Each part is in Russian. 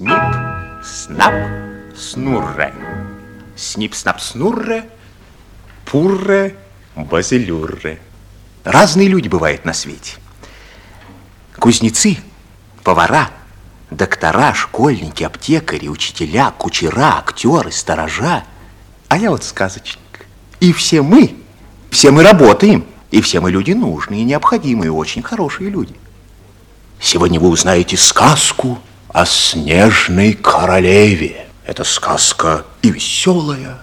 Снип, снап, снурре. Снип, снап, снурре, пурре, базилюрре. Разные люди бывают на свете. Кузнецы, повара, доктора, школьники, аптекари, учителя, кучера, актеры, сторожа. А я вот сказочник. И все мы, все мы работаем, и все мы люди нужные, необходимые, очень хорошие люди. Сегодня вы узнаете сказку о снежной королеве. Это сказка и веселая,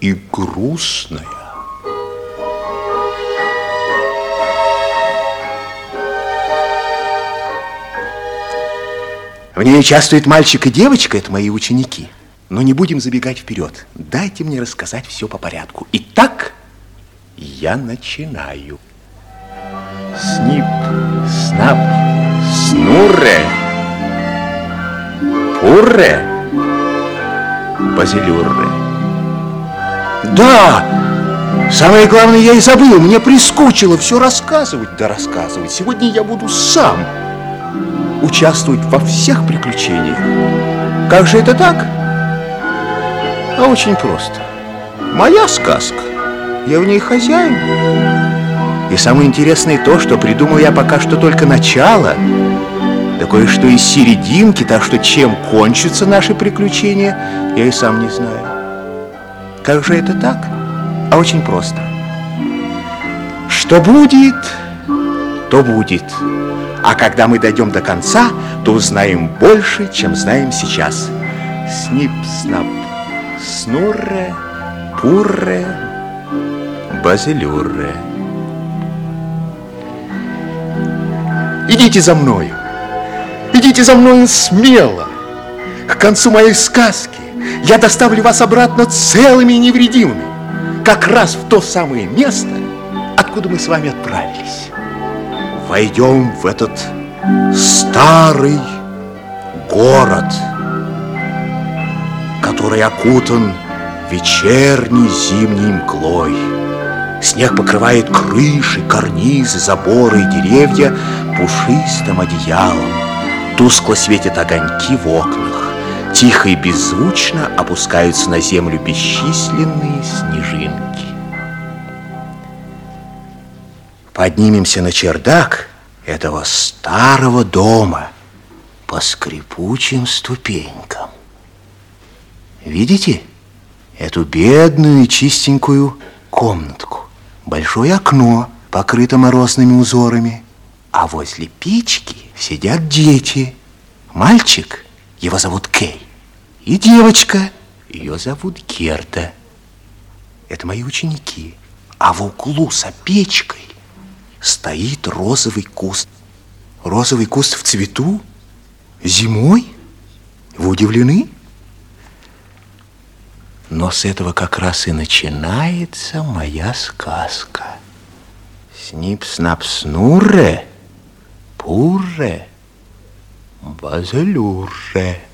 и грустная. В ней участвует мальчик и девочка, это мои ученики. Но не будем забегать вперед. Дайте мне рассказать все по порядку. Итак, я начинаю. Снип, снап, снурре, пурре, базилюрре. Да, самое главное я и забыл. Мне прискучило все рассказывать, да рассказывать. Сегодня я буду сам участвовать во всех приключениях. Как же это так? А очень просто. Моя сказка. Я в ней хозяин. И самое интересное то, что придумал я пока что только начало, да кое-что из серединки, так что чем кончатся наши приключения, я и сам не знаю. Как же это так? А очень просто. Что будет, то будет. А когда мы дойдем до конца, то узнаем больше, чем знаем сейчас. Снип-снап, снурре, пурре, базилюрре. Идите за мною. Идите за мною смело. К концу моей сказки я доставлю вас обратно целыми и невредимыми, как раз в то самое место, откуда мы с вами отправились. Войдем в этот старый город, который окутан вечерней зимней мглой. Снег покрывает крыши, карнизы, заборы и деревья пушистым одеялом. Тускло светят огоньки в окнах. Тихо и беззвучно опускаются на землю бесчисленные снежинки. Поднимемся на чердак этого старого дома по скрипучим ступенькам. Видите эту бедную и чистенькую комнатку? Большое окно, покрыто морозными узорами, а возле печки сидят дети. Мальчик, его зовут Кей, и девочка, ее зовут Герда. Это мои ученики. А в углу за печкой стоит розовый куст. Розовый куст в цвету? Зимой? Вы удивлены? Но с этого как раз и начинается моя сказка. Снип-снап-снурре, пурре, базалюрре.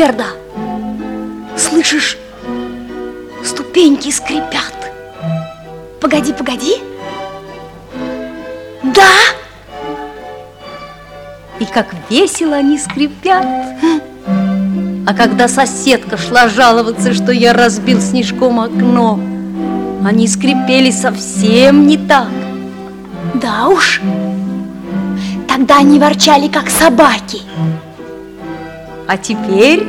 Герда, слышишь? Ступеньки скрипят. Погоди, погоди. Да! И как весело они скрипят. А когда соседка шла жаловаться, что я разбил снежком окно, они скрипели совсем не так. Да уж. Тогда они ворчали, как собаки. А теперь,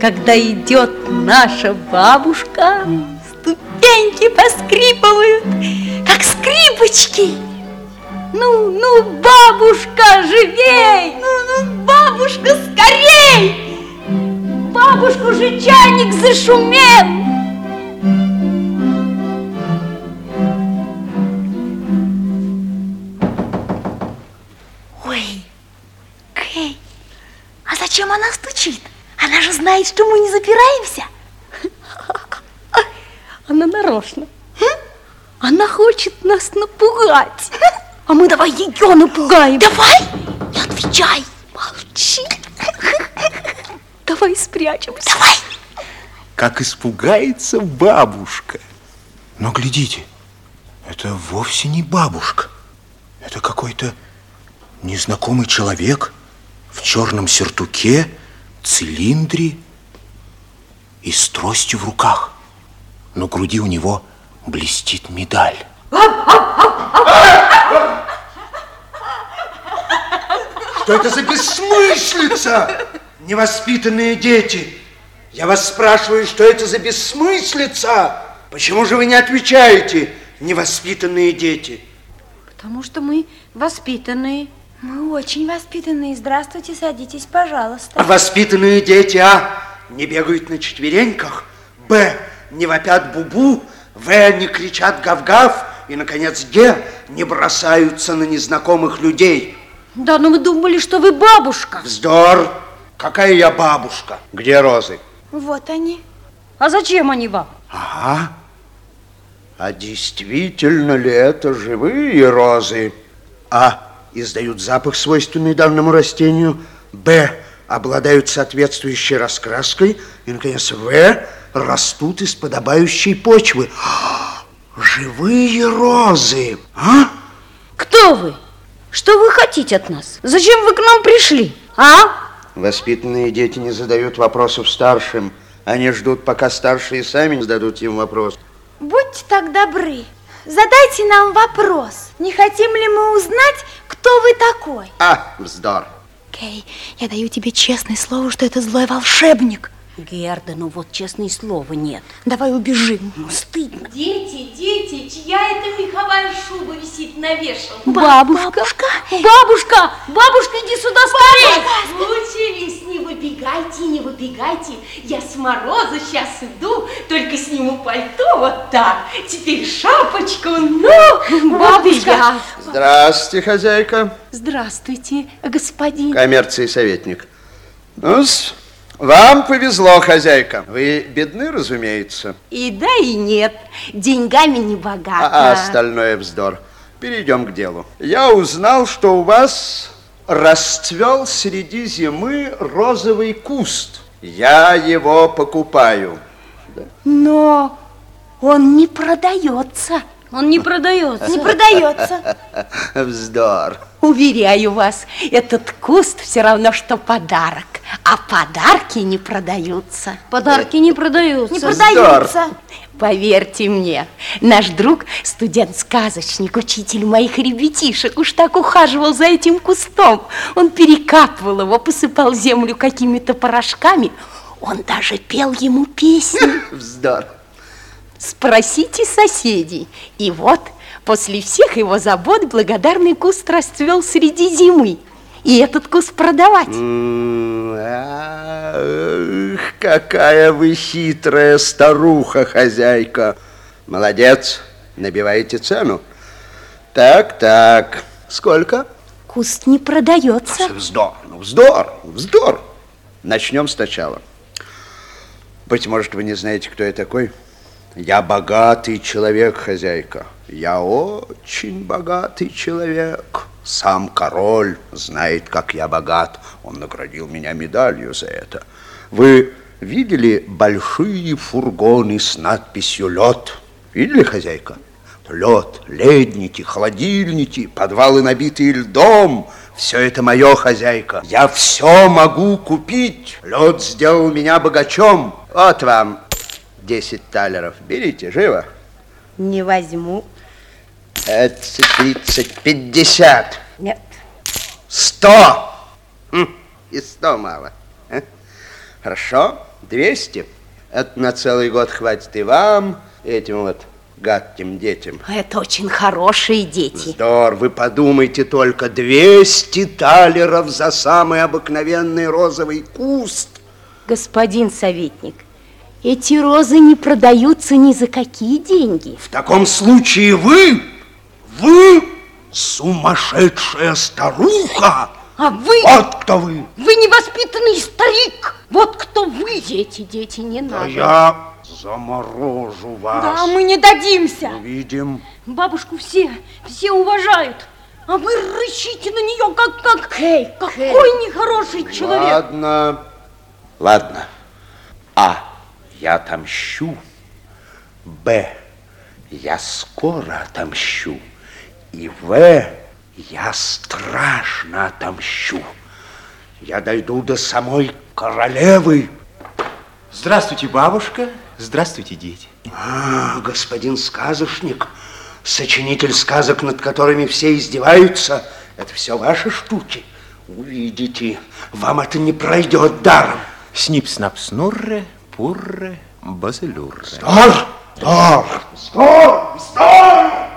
когда идет наша бабушка, ступеньки поскрипывают, как скрипочки. Ну, ну, бабушка, живей! Ну, ну, бабушка, скорей! Бабушку же чайник зашумел! Зачем она стучит? Она же знает, что мы не запираемся. Она нарочно. Она хочет нас напугать. А мы давай ее напугаем. Давай, не отвечай. Молчи. Давай спрячемся. Давай. Как испугается бабушка. Но глядите, это вовсе не бабушка. Это какой-то незнакомый человек в черном сертуке, цилиндре и с тростью в руках. На груди у него блестит медаль. Что это за бессмыслица? Невоспитанные дети. Я вас спрашиваю, что это за бессмыслица? Почему же вы не отвечаете, невоспитанные дети? Потому что мы воспитанные. Мы очень воспитанные. Здравствуйте, садитесь, пожалуйста. Воспитанные дети, а, не бегают на четвереньках, б, не вопят бубу, в, не кричат гав-гав, и, наконец, г, не бросаются на незнакомых людей. Да, но мы думали, что вы бабушка. Вздор! Какая я бабушка? Где розы? Вот они. А зачем они вам? Ага. А действительно ли это живые розы? А. Издают запах, свойственный данному растению. Б. Обладают соответствующей раскраской. И, наконец, В. Растут из подобающей почвы. Живые розы. А? Кто вы? Что вы хотите от нас? Зачем вы к нам пришли? А? Воспитанные дети не задают вопросов старшим. Они ждут, пока старшие сами зададут им вопрос. Будьте так добры. Задайте нам вопрос. Не хотим ли мы узнать, кто вы такой? А, вздор. Кей, я даю тебе честное слово, что это злой волшебник. Герда, ну вот честное слово нет. Давай убежим. Ну, стыдно. Дети, дети, чья это меховая шуба висит на вешалке? Бабушка. Бабушка. Бабушка, бабушка, иди сюда скорее. Случились, не выбегайте, не выбегайте. Я с мороза сейчас иду, только сниму пальто вот так. Теперь шапочку, ну, бабушка. Здравствуйте, хозяйка. Здравствуйте, господин. Коммерции советник. ну вам повезло, хозяйка. Вы бедны, разумеется. И да, и нет. Деньгами не богата. А, остальное вздор. Перейдем к делу. Я узнал, что у вас расцвел среди зимы розовый куст. Я его покупаю. Но он не продается. Он не продается. Не продается. Вздор. Уверяю вас, этот куст все равно, что подарок. А подарки не продаются. Подарки не продаются. Не продаются. Поверьте мне, наш друг, студент-сказочник, учитель моих ребятишек, уж так ухаживал за этим кустом. Он перекапывал его, посыпал землю какими-то порошками. Он даже пел ему песни. Вздор. Спросите соседей. И вот, после всех его забот, благодарный куст расцвел среди зимы. И этот куст продавать. Ах, какая вы хитрая старуха, хозяйка. Молодец, набиваете цену. Так, так, сколько? Куст не продается. Вздор, ну вздор, вздор. Начнем сначала. Быть может, вы не знаете, кто я такой? Я богатый человек, хозяйка. Я очень богатый человек. Сам король знает, как я богат. Он наградил меня медалью за это. Вы видели большие фургоны с надписью «Лед»? Видели, хозяйка? Лед, ледники, холодильники, подвалы, набитые льдом. Все это мое, хозяйка. Я все могу купить. Лед сделал меня богачом. Вот вам 10 талеров. Берите, живо. Не возьму. 20, 30, 50. Нет. 100. Хм, и 100 мало. а? Хорошо, 200. Это на целый год хватит и вам, и этим вот гадким детям. Это очень хорошие дети. Вздор, вы подумайте только, 200 талеров за самый обыкновенный розовый куст. Господин советник, эти розы не продаются ни за какие деньги. В таком случае вы, вы сумасшедшая старуха. А вы, Вот кто вы! вы невоспитанный старик. Вот кто вы, дети, дети, не А надо. я заморожу вас. Да, мы не дадимся. Увидим. Бабушку все, все уважают. А вы рычите на нее, как, как, какой нехороший человек. Ладно, ладно. А. Я отомщу. Б. Я скоро отомщу. И В. Я страшно отомщу. Я дойду до самой королевы. Здравствуйте, бабушка. Здравствуйте, дети. А, господин сказочник, сочинитель сказок, над которыми все издеваются, это все ваши штуки. Увидите, вам это не пройдет даром. Снип-снап-снурре, пурре, базелюрре. Стар! Стар! Стар! Стар!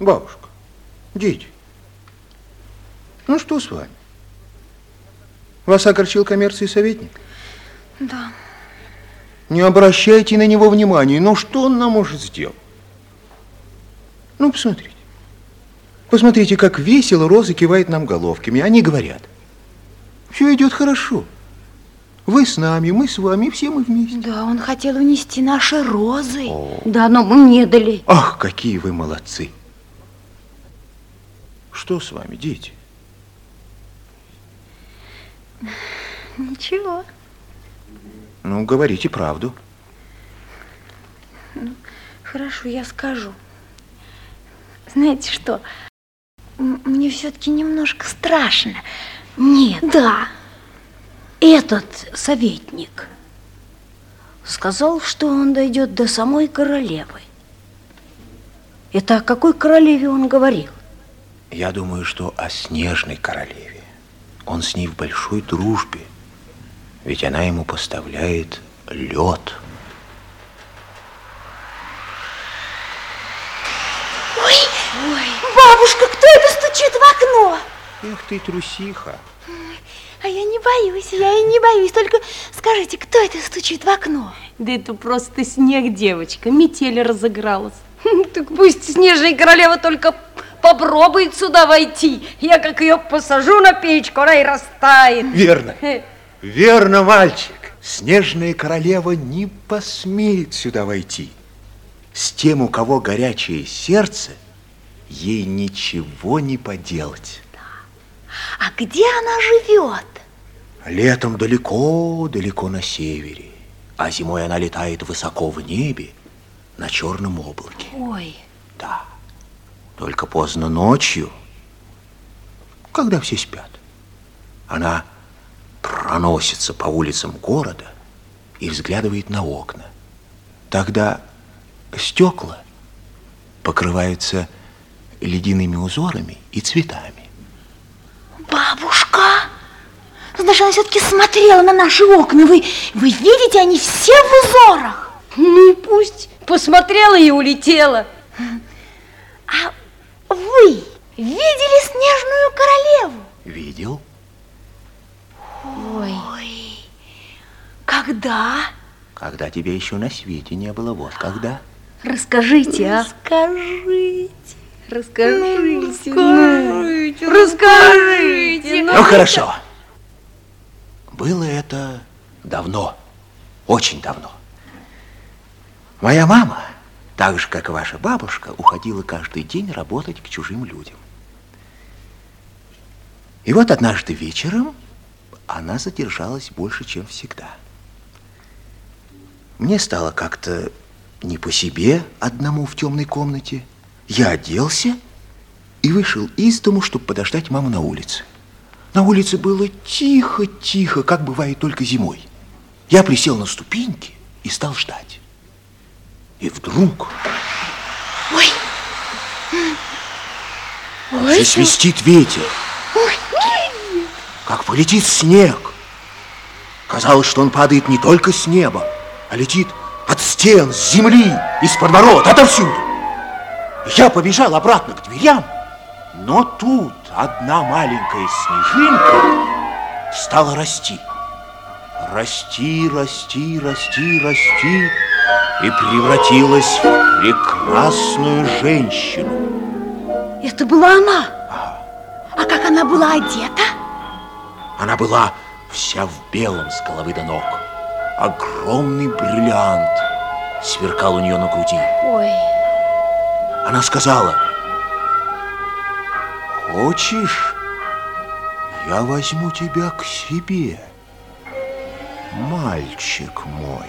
Бабушка, дети, ну что с вами? Вас огорчил коммерции советник? Да. Не обращайте на него внимания. Ну, что он нам может сделать? Ну, посмотрите. Посмотрите, как весело Роза кивает нам головками. Они говорят, все идет хорошо. Вы с нами, мы с вами, все мы вместе. Да, он хотел унести наши розы. Да, но мы не дали. Ах, какие вы молодцы. Что с вами, дети? Ничего. Ну, говорите правду. Хорошо, я скажу. Знаете что? Мне все-таки немножко страшно. Нет, Да. Этот советник сказал, что он дойдет до самой королевы. Это о какой королеве он говорил? Я думаю, что о снежной королеве. Он с ней в большой дружбе. Ведь она ему поставляет лед. Бабушка, кто это стучит в окно? Эх ты, трусиха. А я не боюсь, я и не боюсь. Только скажите, кто это стучит в окно? Да это просто снег, девочка. Метель разыгралась. Так пусть снежная королева только попробует сюда войти. Я как ее посажу на печку, она и растает. Верно. Верно, мальчик. Снежная королева не посмеет сюда войти. С тем, у кого горячее сердце, ей ничего не поделать. А где она живет? Летом далеко-далеко на севере, а зимой она летает высоко в небе на черном облаке. Ой, Да. Только поздно ночью, когда все спят, она проносится по улицам города и взглядывает на окна. Тогда стекла покрываются ледяными узорами и цветами. Бабушка! Значит, она все-таки смотрела на наши окна. Вы, вы видите, они все в узорах. Ну и пусть. Посмотрела и улетела. А вы видели снежную королеву? Видел? Ой. Когда? Когда тебя еще на свете не было, вот когда. расскажите, а? Скажите. Расскажите. Скажите. Расскажите. Ну, хорошо. Было это давно, очень давно. Моя мама, так же, как и ваша бабушка, уходила каждый день работать к чужим людям. И вот однажды вечером она задержалась больше, чем всегда. Мне стало как-то не по себе одному в темной комнате. Я оделся и вышел из дому, чтобы подождать маму на улице. На улице было тихо-тихо, как бывает только зимой. Я присел на ступеньки и стал ждать. И вдруг... Ой. Засвистит ветер. Как полетит снег. Казалось, что он падает не только с неба, а летит от стен, с земли, из-под ворот, отовсюду. Я побежал обратно к дверям, но тут одна маленькая снежинка стала расти. Расти, расти, расти, расти и превратилась в прекрасную женщину. Это была она. А как она была одета? Она была вся в белом с головы до ног. Огромный бриллиант сверкал у нее на груди. Ой, Она сказала, хочешь, я возьму тебя к себе, мальчик мой.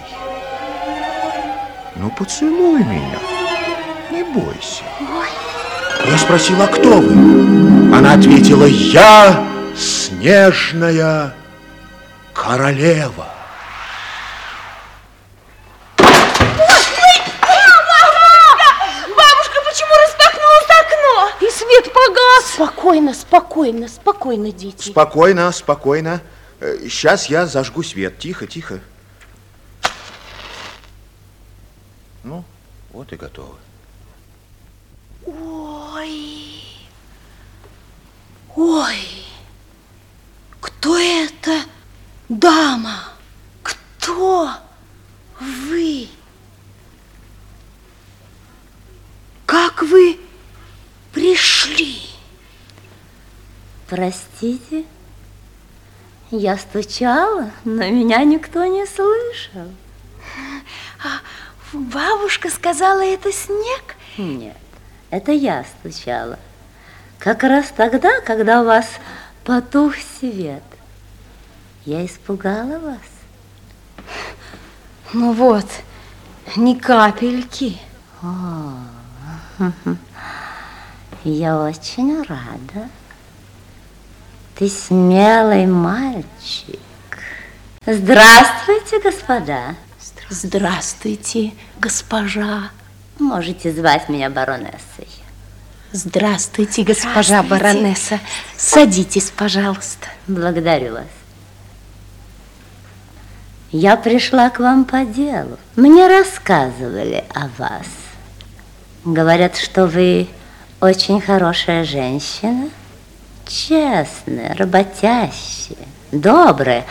Ну, поцелуй меня, не бойся. Я спросила, кто вы? Она ответила, я снежная королева. бабушка, почему распахнулось окно? И свет погас. Спокойно, спокойно, спокойно, дети. Спокойно, спокойно. Сейчас я зажгу свет. Тихо, тихо. Ну, вот и готово. Ой, ой, кто это дама? Кто вы? Как вы пришли? Простите, я стучала, но меня никто не слышал. А бабушка сказала, это снег? Нет, это я стучала. Как раз тогда, когда у вас потух свет. Я испугала вас. Ну вот, ни капельки. Я очень рада. Ты смелый мальчик. Здравствуйте, господа. Здравствуйте, госпожа. Можете звать меня баронессой. Здравствуйте, госпожа Здравствуйте. баронесса. Садитесь, пожалуйста. Благодарю вас. Я пришла к вам по делу. Мне рассказывали о вас. Говорят, что вы очень хорошая женщина, честная, работящая, добрая,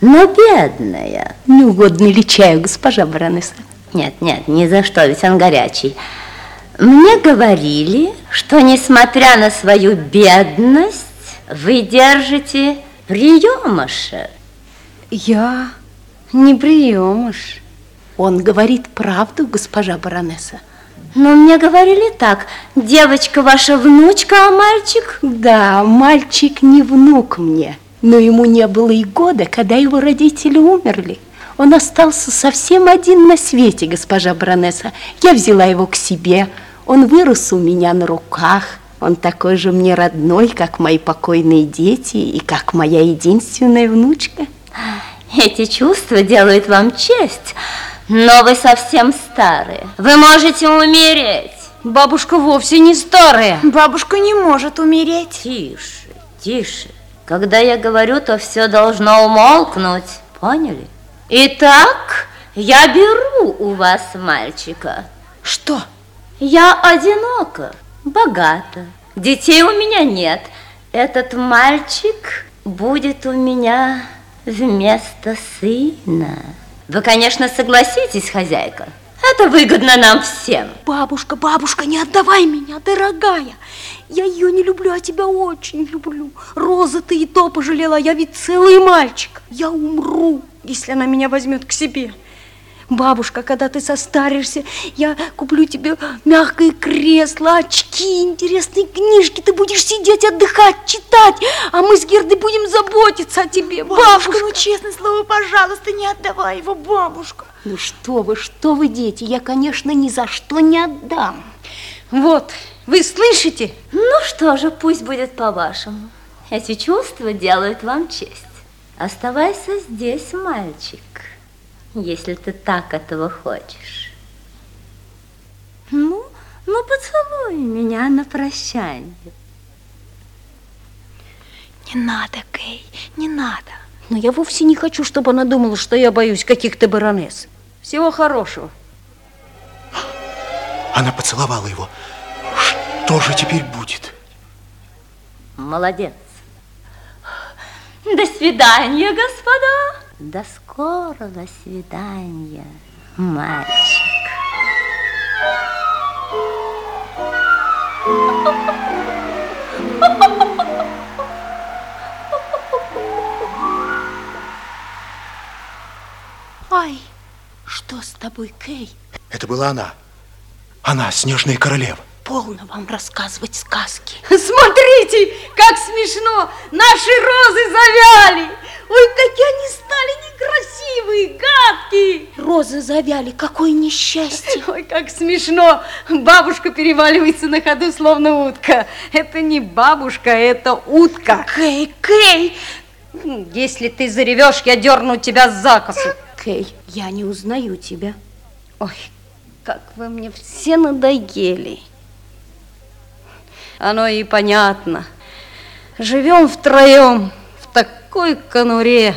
но бедная. Не угодно ли чаю, госпожа баронесса? Нет, нет, ни за что, ведь он горячий. Мне говорили, что, несмотря на свою бедность, вы держите приемыша. Я не приемыш. Он говорит правду, госпожа баронесса. Но мне говорили так, девочка ваша внучка, а мальчик... Да, мальчик не внук мне, но ему не было и года, когда его родители умерли. Он остался совсем один на свете, госпожа баронесса. Я взяла его к себе, он вырос у меня на руках. Он такой же мне родной, как мои покойные дети и как моя единственная внучка. Эти чувства делают вам честь, но вы совсем старые. Вы можете умереть. Бабушка вовсе не старая. Бабушка не может умереть. Тише, тише. Когда я говорю, то все должно умолкнуть. Поняли? Итак, я беру у вас мальчика. Что? Я одинока, богата. Детей у меня нет. Этот мальчик будет у меня вместо сына. Вы, конечно, согласитесь, хозяйка. Это выгодно нам всем. Бабушка, бабушка, не отдавай меня, дорогая. Я ее не люблю, а тебя очень люблю. Роза, ты и то пожалела, я ведь целый мальчик. Я умру, если она меня возьмет к себе. Бабушка, когда ты состаришься, я куплю тебе мягкое кресло, очки, интересные книжки. Ты будешь сидеть, отдыхать, читать, а мы с Гердой будем заботиться о тебе. Бабушка, ну честное слово, пожалуйста, не отдавай его, бабушка. Ну что вы, что вы, дети, я, конечно, ни за что не отдам. Вот, вы слышите? Ну что же, пусть будет по-вашему. Эти чувства делают вам честь. Оставайся здесь, мальчик, если ты так этого хочешь. Ну, ну поцелуй меня на прощание. Не надо, Кей, не надо. Но я вовсе не хочу, чтобы она думала, что я боюсь каких-то баронесс. Всего хорошего. Она поцеловала его. Что же теперь будет? Молодец. До свидания, господа. До скорого свидания, мальчик. Ай, что с тобой, Кей? Это была она. Она, снежная королева. Полно вам рассказывать сказки. Смотрите, как смешно! Наши розы завяли! Ой, какие они стали некрасивые, гадкие! Розы завяли, какое несчастье. Ой, как смешно! Бабушка переваливается на ходу, словно утка. Это не бабушка, это утка. Кей, Кей! Если ты заревешь, я дерну тебя за косу. Кей, я не узнаю тебя. Ой, как вы мне все надоели. Оно и понятно. Живем втроем в такой конуре.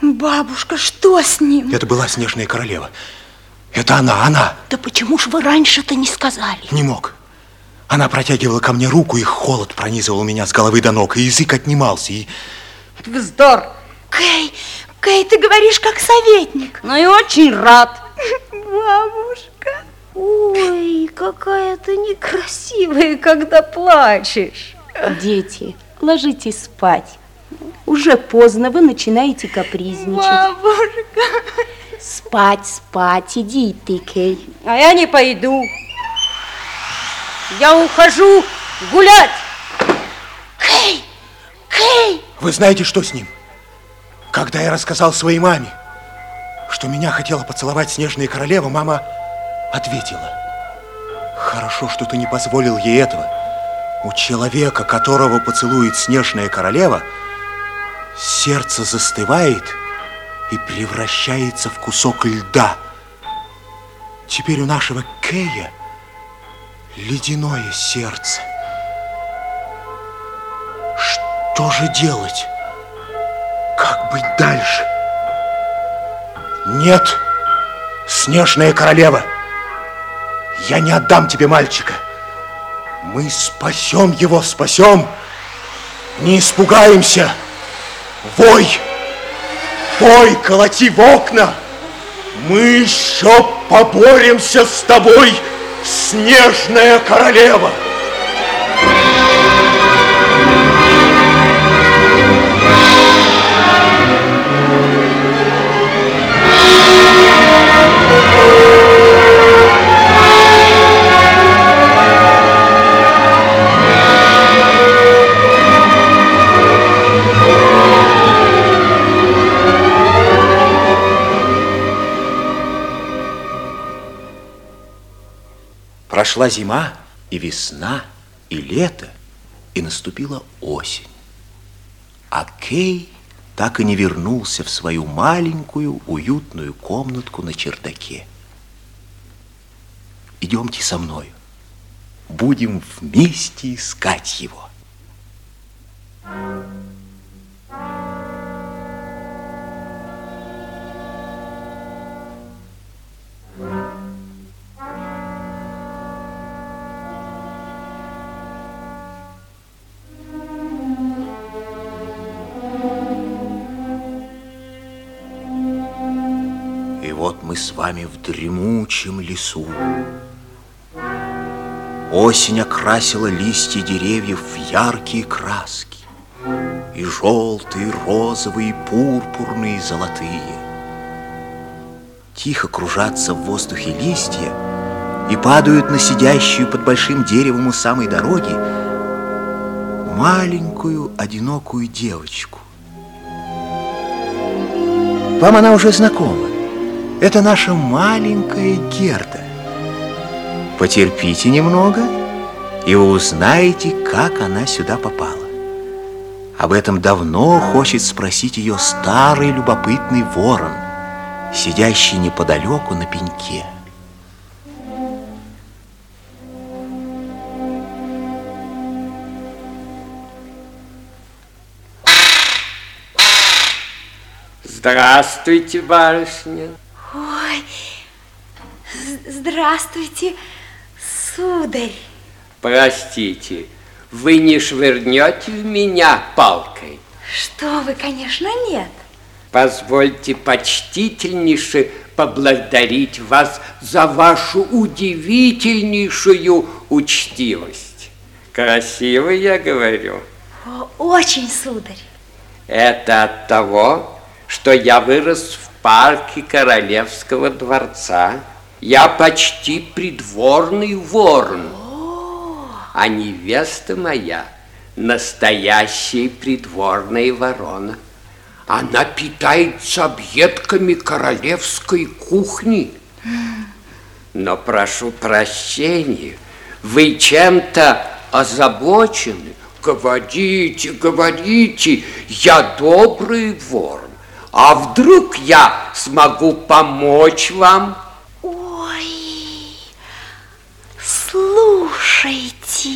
Бабушка, что с ним? Это была снежная королева. Это она, она. Да почему ж вы раньше-то не сказали? Не мог. Она протягивала ко мне руку, и холод пронизывал меня с головы до ног, и язык отнимался, и... Вздор. Кей, Кей, ты говоришь как советник. Ну и очень рад. Бабушка. Ой, какая ты некрасивая, когда плачешь. Дети, ложитесь спать. Уже поздно, вы начинаете капризничать. Бабушка. Спать, спать, иди ты, Кей. А я не пойду. Я ухожу гулять. Кей, Кей. Вы знаете, что с ним? Когда я рассказал своей маме, что меня хотела поцеловать снежная королева, мама ответила. Хорошо, что ты не позволил ей этого. У человека, которого поцелует снежная королева, сердце застывает и превращается в кусок льда. Теперь у нашего Кея ледяное сердце. Что же делать? Как быть дальше? Нет, снежная королева, я не отдам тебе мальчика. Мы спасем его, спасем. Не испугаемся. Вой, вой, колоти в окна. Мы еще поборемся с тобой, снежная королева. Прошла зима, и весна, и лето, и наступила осень. А Кей так и не вернулся в свою маленькую уютную комнатку на чердаке. Идемте со мной. Будем вместе искать его. И вот с вами в дремучем лесу. Осень окрасила листья деревьев в яркие краски. И желтые, розовые, пурпурные, золотые. Тихо кружатся в воздухе листья и падают на сидящую под большим деревом у самой дороги маленькую одинокую девочку. Вам она уже знакома. Это наша маленькая Герда. Потерпите немного, и вы узнаете, как она сюда попала. Об этом давно хочет спросить ее старый любопытный ворон, сидящий неподалеку на пеньке. Здравствуйте, барышня. Здравствуйте, сударь. Простите, вы не швырнете в меня палкой? Что вы, конечно, нет. Позвольте почтительнейше поблагодарить вас за вашу удивительнейшую учтивость. Красиво я говорю. О, очень, сударь. Это от того, что я вырос в парке Королевского дворца. Я почти придворный ворон. А невеста моя настоящая придворная ворона. Она питается объедками королевской кухни. Но прошу прощения, вы чем-то озабочены. Говорите, говорите, я добрый ворон. А вдруг я смогу помочь вам? Ой, слушайте,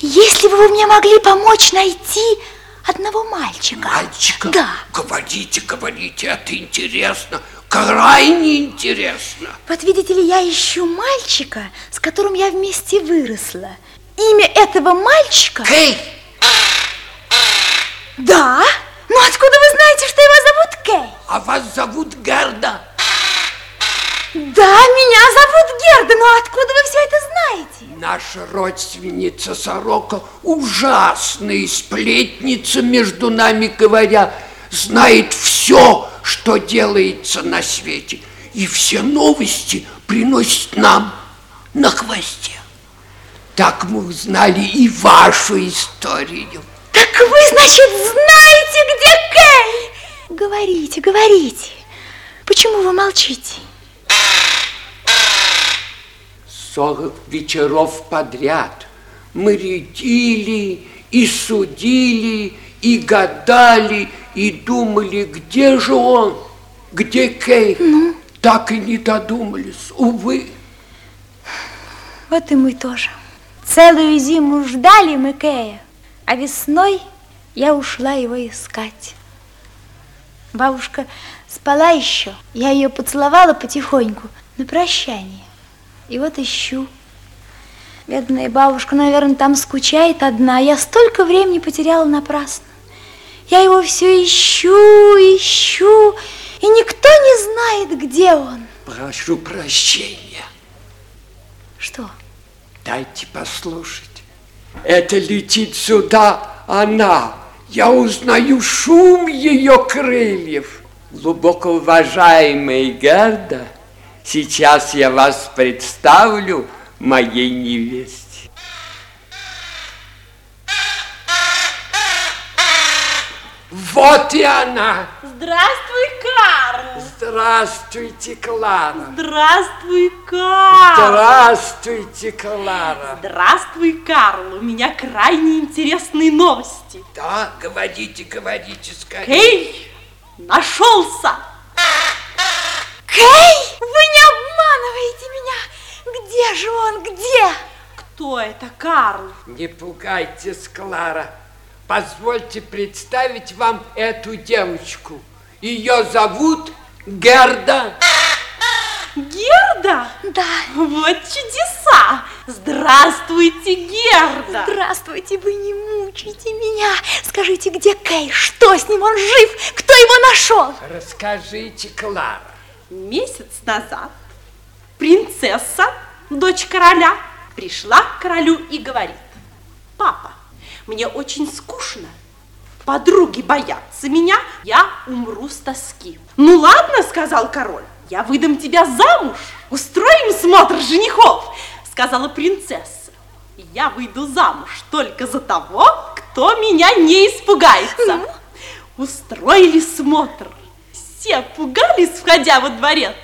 если бы вы мне могли помочь найти одного мальчика. Мальчика? Да. Говорите, говорите, это интересно, крайне интересно. Вот видите ли, я ищу мальчика, с которым я вместе выросла. Имя этого мальчика... Кей, Да? Ну откуда вы знаете, что его зовут Кей? а вас зовут Герда? Да, меня зовут Герда, но откуда вы все это знаете? Наша родственница Сорока ужасная сплетница, между нами говоря, знает все, что делается на свете, и все новости приносит нам на хвосте. Так мы узнали и вашу историю. Так вы, значит, знаете, где Кей? Говорите, говорите. Почему вы молчите? Сорок вечеров подряд мы рядили и судили, и гадали, и думали, где же он, где Кей. Так и не додумались, увы. Вот и мы тоже. Целую зиму ждали мы Кея, а весной я ушла его искать. Бабушка спала еще, я ее поцеловала потихоньку на прощание. И вот ищу. Бедная бабушка, наверное, там скучает одна. Я столько времени потеряла напрасно. Я его все ищу, ищу, и никто не знает, где он. Прошу прощения. Что? Дайте послушать. Это летит сюда она. Я узнаю шум ее крыльев. Глубоко уважаемая Герда, сейчас я вас представлю моей невесте. Вот и она. Здравствуй, Карл! Здравствуйте, Клара. Здравствуй, Карл! Здравствуйте, Клара. Здравствуй, Карл! У меня крайне интересные новости. Да, говорите, говорите скорее. Эй, нашелся! Кей, обманываете меня! Где же он, где? Кто это, Карл? Не пугайтесь, Клара. Позвольте представить вам эту девочку. Ее зовут Герда. Герда? Да. Вот чудеса! Здравствуйте, Герда! Здравствуйте, вы не мучайте меня. Скажите, где Кей? Что с ним? Он жив? Кто его нашел? Расскажите, Клара. Месяц назад принцесса, дочь короля, пришла к королю и говорит, папа, мне очень скучно, подруги боятся меня, я умру с тоски. Ну ладно, сказал король, я выдам тебя замуж, устроим смотр женихов, сказала принцесса. Я выйду замуж только за того, кто меня не испугается. Устроили смотр. Все пугались, входя во дворец.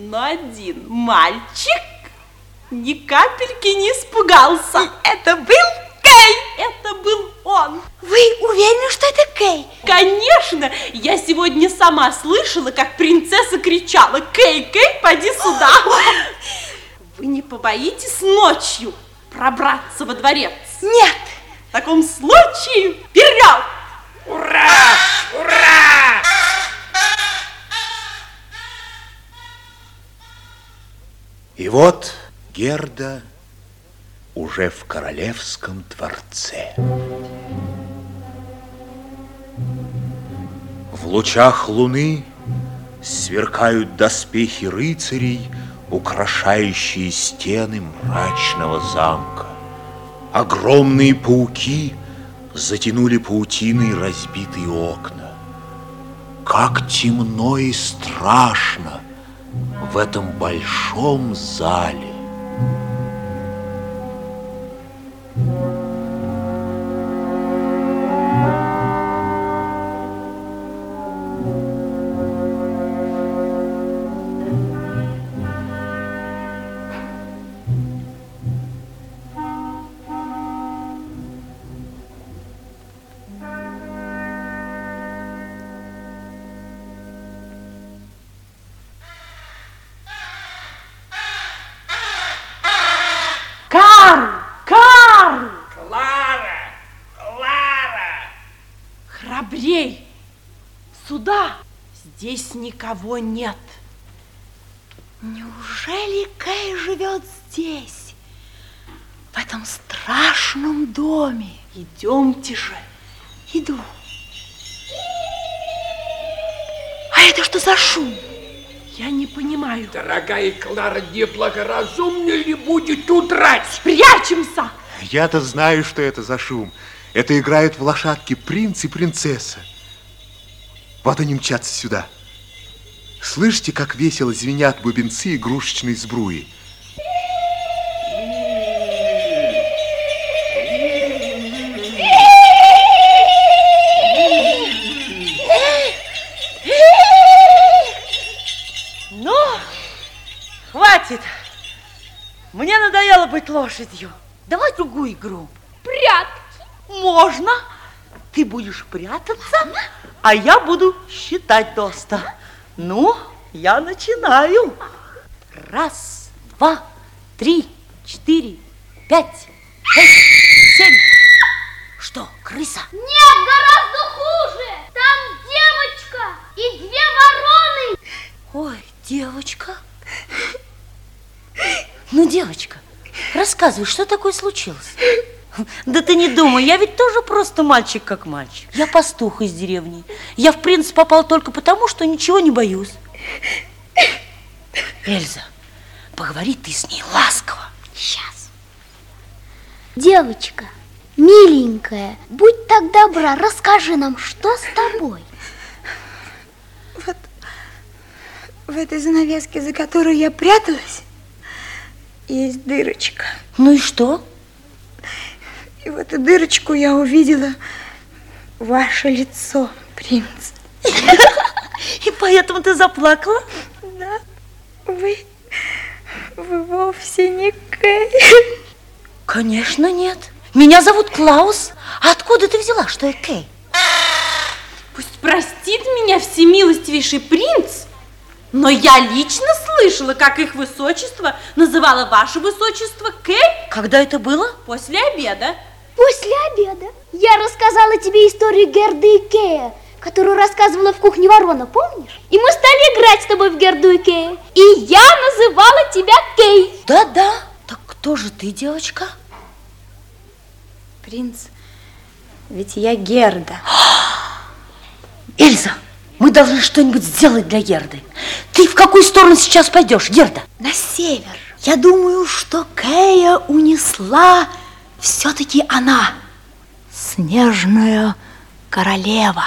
Но один мальчик ни капельки не испугался. Это был Кей! Это был он. Вы уверены, что это Кей? Конечно, я сегодня сама слышала, как принцесса кричала «Кей, Кей, поди сюда!» Вы не побоитесь ночью пробраться во дворец? Нет. В таком случае вперед! Ура! Ура! И вот Герда уже в королевском дворце. В лучах луны сверкают доспехи рыцарей, украшающие стены мрачного замка. Огромные пауки затянули паутиной разбитые окна. как темно и страшно в этом большом зале. Никого нет. Неужели Кэй живет здесь, в этом страшном доме? Идемте же. Иду. А это что за шум? Я не понимаю. Дорогая Клара, неблагоразумно ли будет удрать? Прячемся! Я-то знаю, что это за шум. Это играют в лошадки принц и принцесса. Вот они мчатся сюда. Слышите, как весело звенят бубенцы игрушечной сбруи? Ну, хватит. Мне надоело быть лошадью. Давай другую игру. Прятки. Можно. Ты будешь прятаться, а я буду считать до ста. Ну, я начинаю. Раз, два, три, четыре, пять, шесть, семь. Что, крыса? Нет, гораздо хуже! Там девочка и две вороны! Ой, девочка. Ну, девочка, рассказывай, что такое случилось? Да ты не думай, я ведь тоже просто мальчик как мальчик. Я пастух из деревни. Я в принц попал только потому, что ничего не боюсь. Эльза, поговори ты с ней ласково. Сейчас. Девочка, миленькая, будь так добра, расскажи нам, что с тобой? Вот в этой занавеске, за которой я пряталась, есть дырочка. Ну и что? И в эту дырочку я увидела ваше лицо, принц. И поэтому ты заплакала? Да, вы, вы вовсе не Кэй. Конечно, нет. Меня зовут Клаус. А откуда ты взяла, что я Кей? Пусть простит меня всемилостивейший принц, но я лично слышала, как их высочество называло ваше высочество Кей Когда это было? после обеда. После обеда я рассказала тебе историю Герды и Кея, которую рассказывала в кухне ворона, помнишь? И мы стали играть с тобой в Герду и Кея. И я называла тебя Кей. Да-да. Так кто же ты, девочка? Принц, ведь я Герда. Эльза, мы должны что-нибудь сделать для Герды. Ты в какую сторону сейчас пойдешь, Герда? На север. Я думаю, что Кэя унесла все-таки она, снежная королева.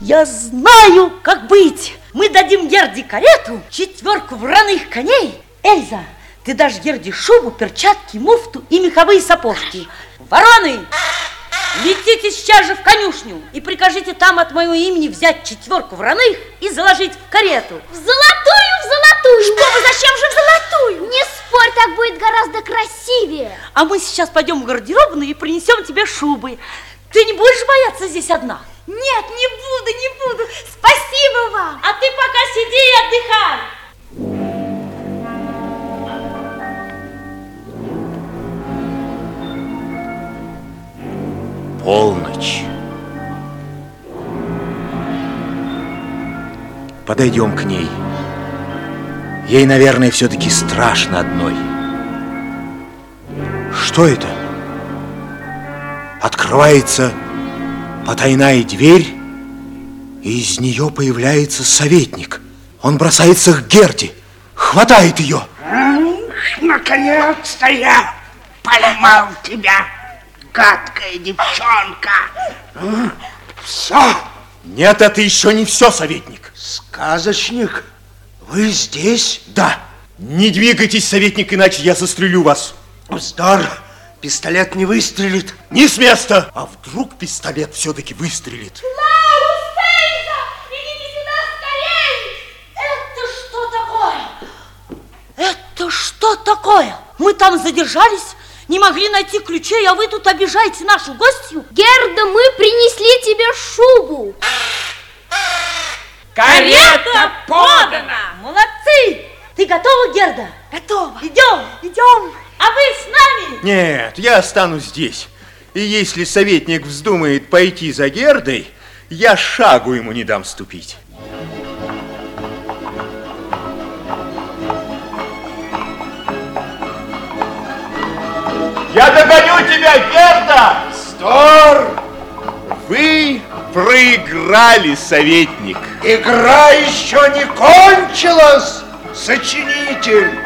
Я знаю, как быть. Мы дадим Герде карету, четверку враных коней. Эльза, ты дашь Герде шубу, перчатки, муфту и меховые сапожки. Вороны, летите сейчас же в конюшню и прикажите там от моего имени взять четверку враных и заложить в карету. В золотую, в золотую. Что вы, зачем же в золотую? Не спорь, так будет гораздо красивее. А мы сейчас пойдем в гардеробную и принесем тебе шубы. Ты не будешь бояться здесь одна? Нет, не буду, не буду. Спасибо вам. А ты пока сиди и отдыхай. Полночь. Подойдем к ней. Ей, наверное, все-таки страшно одной. Что это? Открывается потайная дверь, и из нее появляется советник. Он бросается к Герде, хватает ее. Наконец-то я поймал тебя, гадкая девчонка. Все, Нет, это еще не все, советник. Сказочник, вы здесь? Да. Не двигайтесь, советник, иначе я застрелю вас. Вздор, пистолет не выстрелит. Не с места. А вдруг пистолет все-таки выстрелит? Это что такое? Мы там задержались, не могли найти ключей, а вы тут обижаете нашу гостью? Герда, мы принесли тебе шубу. Карета подана! Молодцы! Ты готова, Герда? Готово. Идем, Идем. а вы с нами? Нет, я останусь здесь. И если советник вздумает пойти за Гердой, я шагу ему не дам ступить. Я догоню тебя, Герда! Вздор! Вы проиграли, советник. Игра еще не кончилась, сочинитель.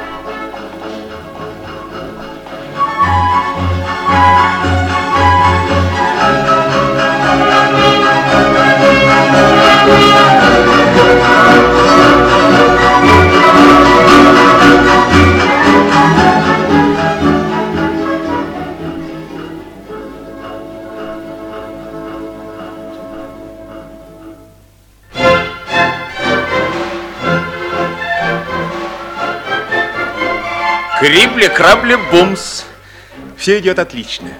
Крибли, крабли, бумс. Все идет отлично.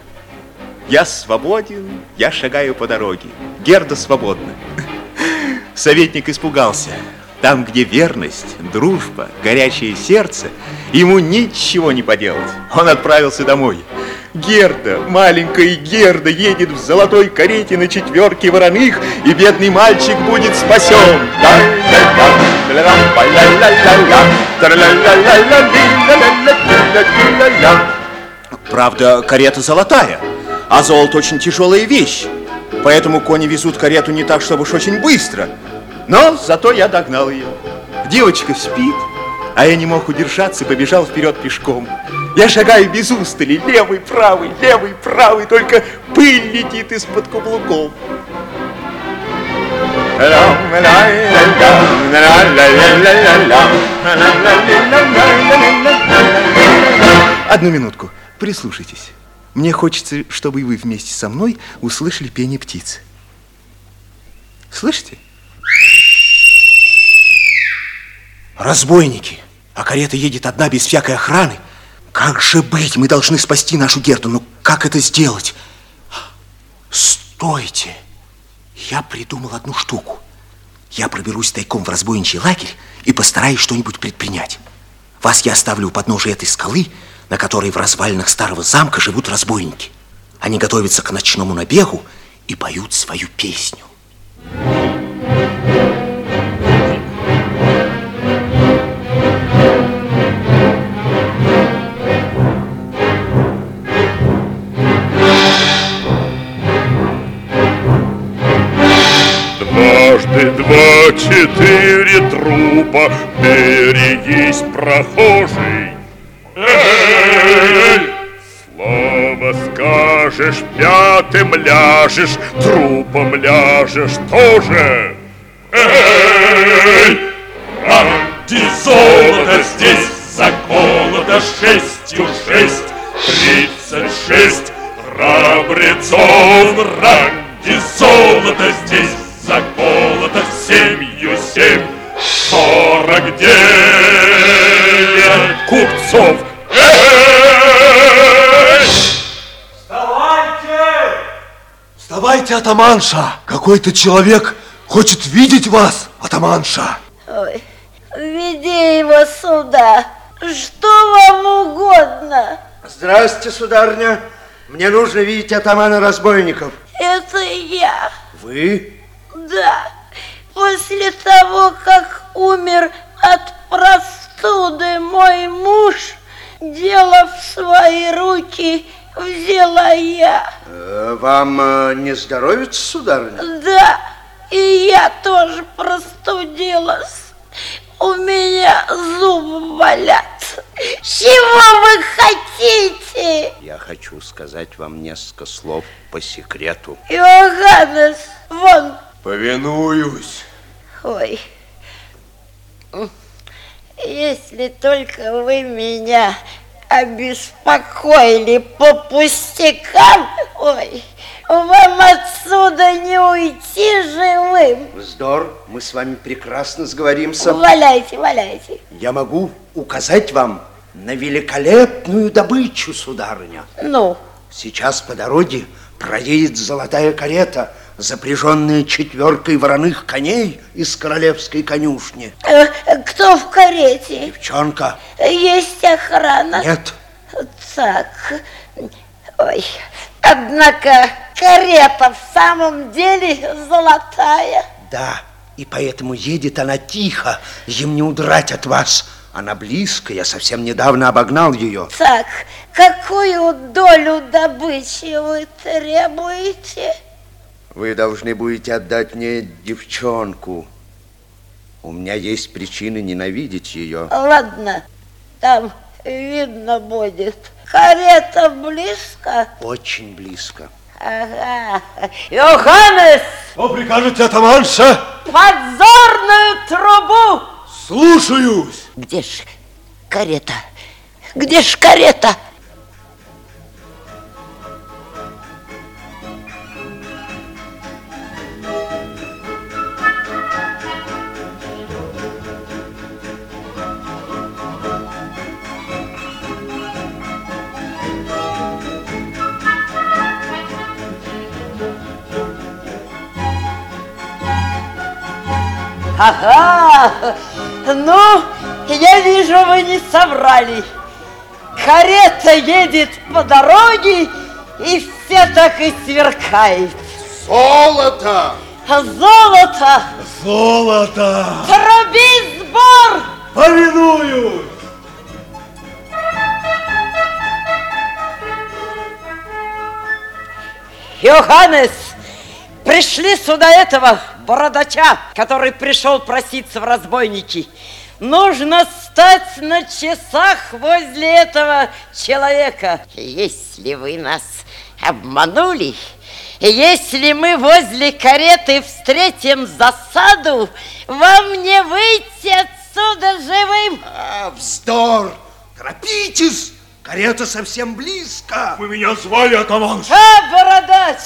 Я свободен, я шагаю по дороге. Герда свободна. Советник испугался. Там, где верность, дружба, горячее сердце, ему ничего не поделать. Он отправился домой. Герда, маленькая Герда, едет в золотой карете на четверке вороных, и бедный мальчик будет спасен. Правда, карета золотая, а золото очень тяжелая вещь. Поэтому кони везут карету не так, чтобы уж очень быстро. Но зато я догнал ее. Девочка спит, а я не мог удержаться и побежал вперед пешком. Я шагаю без устали, левый, правый, левый, правый, только пыль летит из-под каблуков. Одну минутку, прислушайтесь. Мне хочется, чтобы вы вместе со мной услышали пение птиц. Слышите? Разбойники, а карета едет одна без всякой охраны. Как же быть? Мы должны спасти нашу Герду. Ну, как это сделать? Стойте! Я придумал одну штуку. Я проберусь тайком в разбойничий лагерь и постараюсь что-нибудь предпринять. Вас я оставлю у подножия этой скалы, на которой в развалинах старого замка живут разбойники. Они готовятся к ночному набегу и поют свою песню. Дважды четыре трупа, берегись, прохожий. Эй! Слово скажешь, пятым ляжешь, трупом ляжешь тоже. Эй! Ради золота здесь заколото шестью шесть, тридцать шесть храбрецов. Ради золота здесь заколото семью семь, сорок девять купцов. Эй! Вставайте, атаманша! Какой-то человек хочет видеть вас, атаманша! Ой, веди его сюда. Что вам угодно? Здравствуйте, сударыня. Мне нужно видеть атамана разбойников. Это я. Вы? Да. После того, как умер от простуды мой муж, дело в свои руки взяла я. Э, Вам э, не здоровится, сударыня? Да, и я тоже простудилась. У меня зубы болят. Чего вы хотите? Я хочу сказать вам несколько слов по секрету. Иоганнес, вон, Повинуюсь. Ой, если только вы меня обеспокоили по пустякам, ой, вам отсюда не уйти живым. Вздор, мы с вами прекрасно сговоримся. Валяйте, валяйте. Я могу указать вам на великолепную добычу, сударыня. Ну? Сейчас по дороге проедет золотая карета, запряженная четверкой вороных коней из королевской конюшни. Э, Кто в карете? Девчонка. Есть охрана? Нет. Так, ой, однако карета в самом деле золотая. Да, и поэтому едет она тихо, им не удрать от вас. Она близко, я совсем недавно обогнал ее. Так, какую долю добычи вы требуете? Вы должны будете отдать мне девчонку. У меня есть причины ненавидеть ее. Ладно, там видно будет. Карета близко? Очень близко. Ага. Йоханнес! Что прикажете, атаманша? Подзорную трубу! Слушаюсь. Где ж карета? Где ж карета? Ага, ну, я вижу, вы не соврали. Карета едет по дороге, и все так и сверкает. Золото! Золото! Золото! Труби сбор! Повинуюсь! Йоханнес, пришли сюда этого бородача, который пришел проситься в разбойники. Нужно стать на часах возле этого человека. Если вы нас обманули, если мы возле кареты встретим засаду, вам не выйти отсюда живым. А, вздор! Торопитесь! Карета совсем близко. Вы меня звали, атаманша? А, бородач,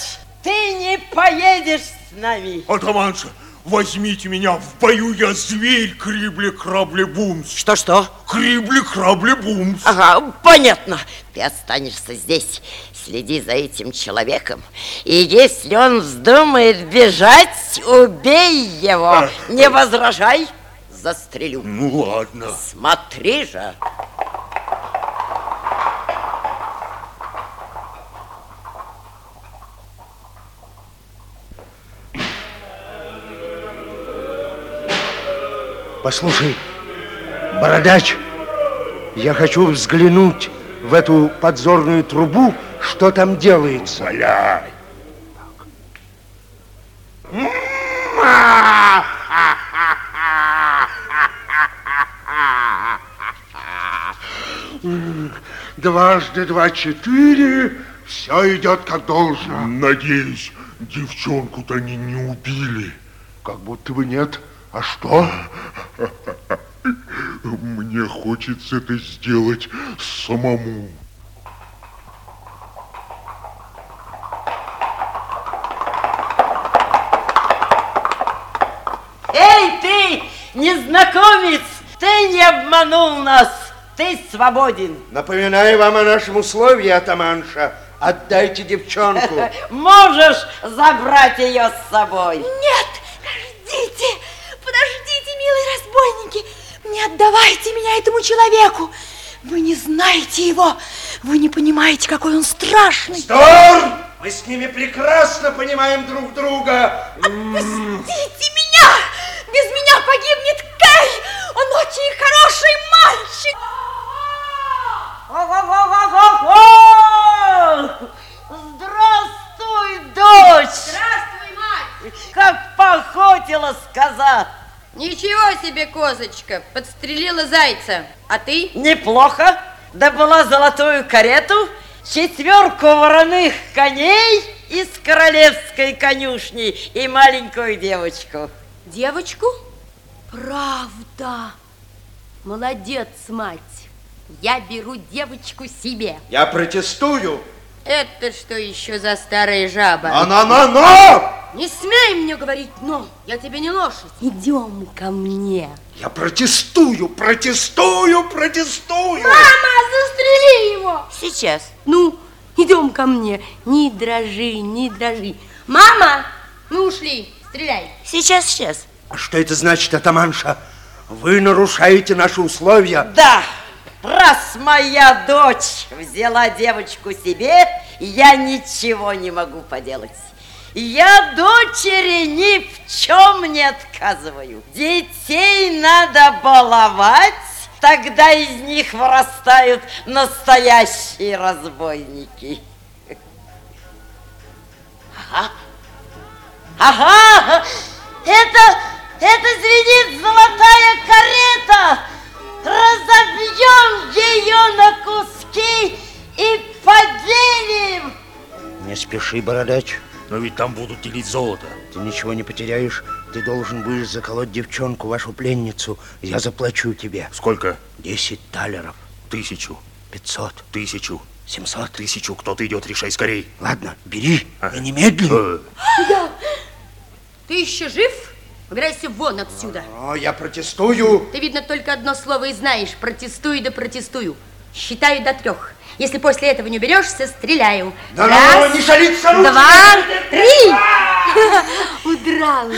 ты не поедешь нами. Атаманша, возьмите меня в бою, я зверь, крибли-крабли-бумс. Что-что? Крибли-крабли-бумс. Ага, понятно. Ты останешься здесь. Следи за этим человеком. И если он вздумает бежать, убей его. Не возражай, застрелю. Ну ладно. Смотри же. Послушай, бородач, я хочу взглянуть в эту подзорную трубу, что там делается. Валяй. Дважды два четыре, все идет как должно. Надеюсь, девчонку-то они не убили. Как будто бы нет. А что? Мне хочется это сделать самому. Эй, ты, незнакомец, ты не обманул нас. Ты свободен. Напоминаю вам о нашем условии, атаманша. Отдайте девчонку. Можешь забрать ее с собой. Нет, подождите, подождите, милые разбойники. Не отдавайте меня этому человеку. Вы не знаете его. Вы не понимаете, какой он страшный. Вздор! Мы с ними прекрасно понимаем друг друга. Отпустите меня! Без меня погибнет Кэй! Он очень хороший мальчик! Здравствуй, дочь! Здравствуй, мать! Как поохотилась коза! Ничего себе, козочка, подстрелила зайца. А ты? Неплохо. Добыла золотую карету, четверку вороных коней из королевской конюшни и маленькую девочку. Девочку? Правда. Молодец, мать. Я беру девочку себе. Я протестую. Это что еще за старая жаба? На-на-на-на! Не смей мне говорить «но». Я тебе не лошадь. Идем ко мне. Я протестую, протестую, протестую. Мама, застрели его! Сейчас. Ну, идем ко мне. Не дрожи, не дрожи. Мама, мы ушли. Стреляй. Сейчас, сейчас. А что это значит, атаманша? Вы нарушаете наши условия. Да, раз моя дочь взяла девочку себе, я ничего не могу поделать. Я дочери ни в чем не отказываю. Детей надо баловать, тогда из них вырастают настоящие разбойники. Ага. Ага, это, это звенит золотая карета. Разобьем ее на куски и поделим. Не спеши, бородач. Но ведь там будут делить золото. Ты ничего не потеряешь. Ты должен будешь заколоть девчонку, вашу пленницу. Я заплачу тебе. Сколько? Десять талеров. Тысячу. Пятьсот. Тысячу. Семьсот. Тысячу. Кто-то идет, решай скорей. Ладно, бери. А. И немедленно. Э, Ты еще жив? Убирайся вон отсюда. О, я протестую. Ты, видно, только одно слово и знаешь. Протестую да протестую. Считаю до трех. Если после этого не уберешься, стреляю. Да Раз, ну, не шалиться два, три. Удрал.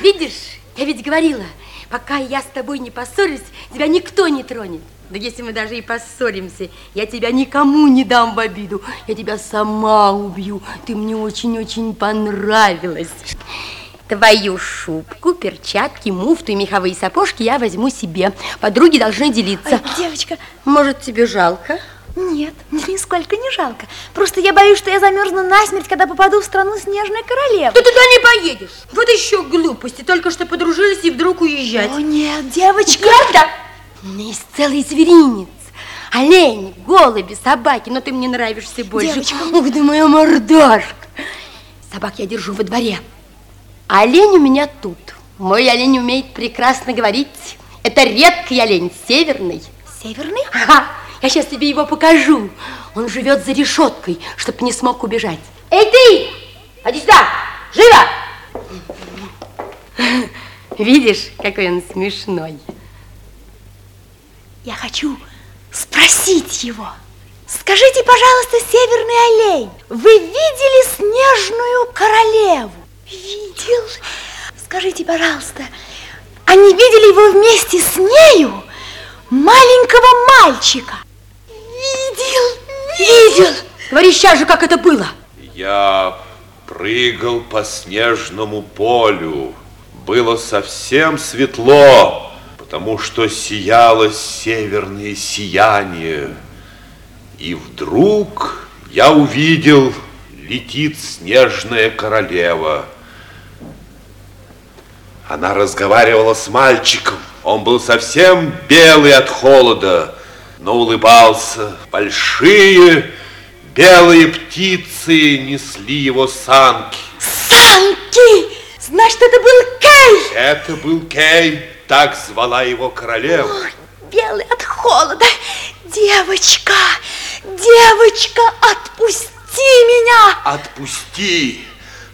Видишь, я ведь говорила, пока я с тобой не поссорюсь, тебя никто не тронет. Да если мы даже и поссоримся, я тебя никому не дам в обиду. Я тебя сама убью. Ты мне очень-очень понравилась. Твою шубку, перчатки, муфту и меховые сапожки я возьму себе. Подруги должны делиться. Ой, девочка, Может, тебе жалко? Нет, мне нисколько не жалко. Просто я боюсь, что я замерзну насмерть, когда попаду в страну снежной королевы. Ты туда не поедешь. Вот еще глупости. Только что подружились и вдруг уезжать. О, нет, девочка. Gerda! У меня есть целый зверинец. Олень, голуби, собаки. Но ты мне нравишься больше. Девочка. Ух ты, моя мордашка. Собак я держу во дворе. А олень у меня тут. Мой олень умеет прекрасно говорить. Это редкий олень, северный. Северный? Ага, я сейчас тебе его покажу. Он живет за решеткой, чтобы не смог убежать. Эй, ты! Иди сюда! Живо! Видишь, какой он смешной. Я хочу спросить его. Скажите, пожалуйста, северный олень, вы видели снежную королеву? Видел. Скажите, пожалуйста, а не видели вы вместе с нею маленького мальчика? Видел, Видел! Говори сейчас же, как это было. Я прыгал по снежному полю. Было совсем светло, потому что сияло северное сияние. И вдруг я увидел, летит снежная королева. Она разговаривала с мальчиком. Он был совсем белый от холода, но улыбался. Большие белые птицы несли его санки. Санки! Значит, это был Кей! Это был Кей, так звала его королева. Белый от холода. Девочка, девочка, отпусти меня! Отпусти!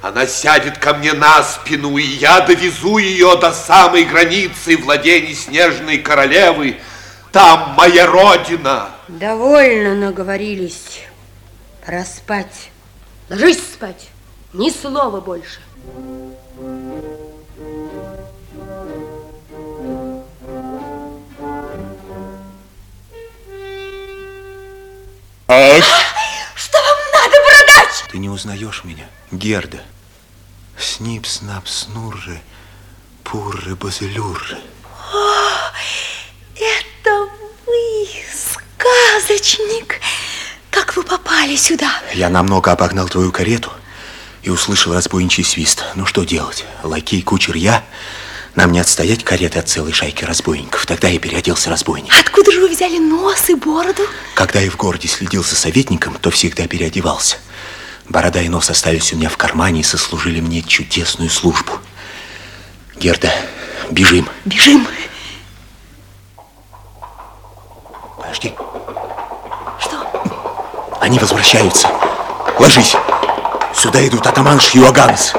Она сядет ко мне на спину, и я довезу ее до самой границы владений снежной королевы. Там моя родина. Довольно наговорились. Пора спать. Ложись спать. Ни слова больше. Что вам надо, бородач? Ты не узнаешь меня, Герда. Снип, снап, снурры, пурры, базелюрры. О, это вы, сказочник. Как вы попали сюда? Я намного обогнал твою карету и услышал разбойничий свист. Ну что делать? Лакей, кучер, я. Нам не отстоять кареты от целой шайки разбойников. Тогда я переоделся разбойником. Откуда же вы взяли нос и бороду? Когда я в городе следил за советником, то всегда переодевался. Борода и нос остались у меня в кармане и сослужили мне чудесную службу. Герда, бежим. Бежим. Подожди. Они возвращаются. Ложись. Сюда идут атаманш и Иоганнес.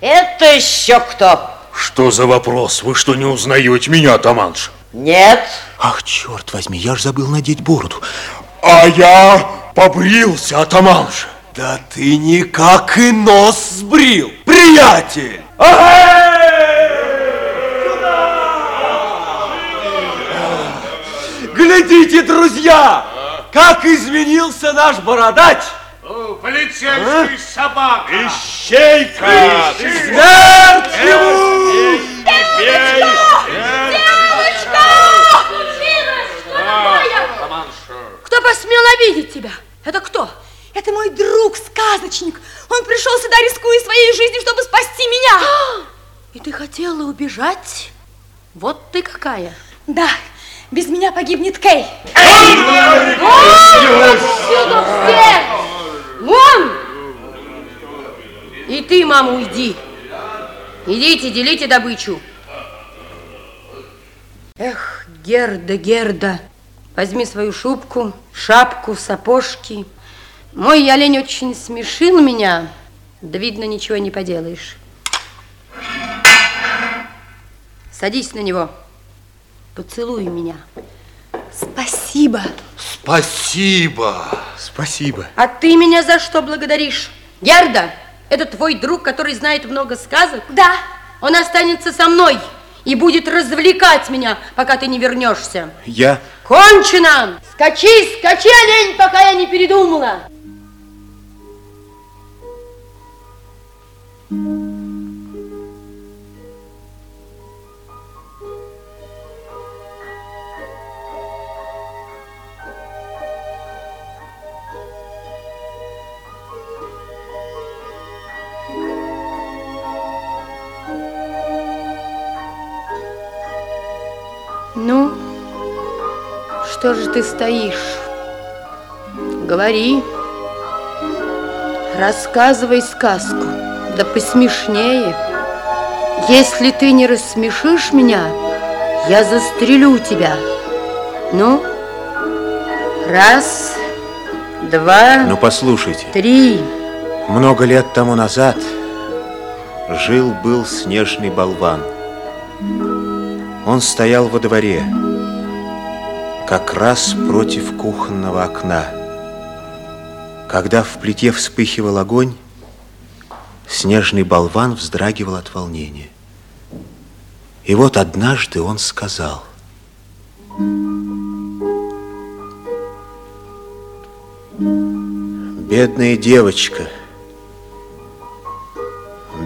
Это еще кто? Что за вопрос? Вы что, не узнаете меня, атаманш? Нет. Ах, черт возьми, я ж забыл надеть бороду. А я побрился, атаманш. Да ты никак и нос сбрил, приятель! Глядите, друзья, как изменился наш бородач! Полицейский собака! Ищейка! Смерть ему! Кто посмел обидеть тебя? Это кто? Это мой друг, сказочник. Он пришел сюда, рискуя своей жизнью, чтобы спасти меня. И ты хотела убежать? Вот ты какая. Да, без меня погибнет Кей. Отсюда все! Вон! И ты, мама, уйди. Идите, делите добычу. Эх, Герда, Герда, возьми свою шубку, шапку, сапожки. Мой олень очень смешил меня, да, видно, ничего не поделаешь. Садись на него, поцелуй меня. Спасибо. Спасибо. Спасибо. А ты меня за что благодаришь? Герда, это твой друг, который знает много сказок? Да. Он останется со мной и будет развлекать меня, пока ты не вернешься. Я... Кончено! Скачи, скачи, олень, пока я не передумала. Что же ты стоишь? Говори. Рассказывай сказку, да посмешнее. Если ты не рассмешишь меня, я застрелю тебя. Ну, раз, два, Ну, послушайте. три. Много лет тому назад жил-был снежный болван. Он стоял во дворе, раз против кухонного окна. Когда в плите вспыхивал огонь, снежный болван вздрагивал от волнения. И вот однажды он сказал, «Бедная девочка,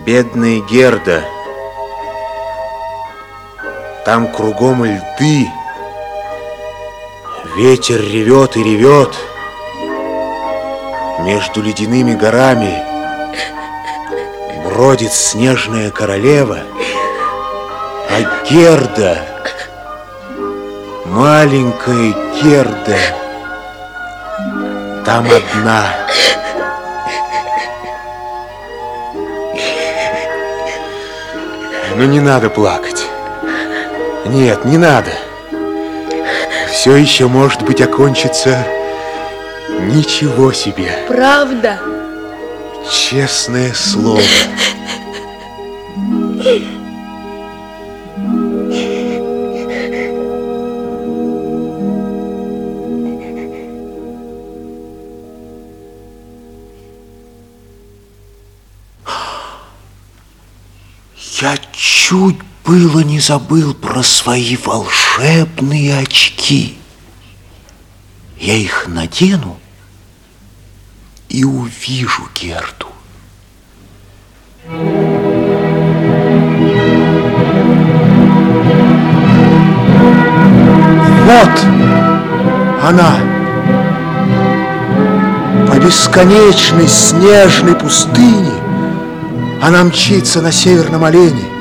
бедная Герда, там кругом льды, ветер ревет и ревет, между ледяными горами бродит снежная королева, а Герда, маленькая Герда, там одна. Ну не надо плакать. Нет, не надо. Все еще может быть окончится ничего себе. Правда? Честное слово. Я чуть было не забыл про свои волшебные очки. Я их надену и увижу Герду. Вот она. По бесконечной снежной пустыне она мчится на северном олене.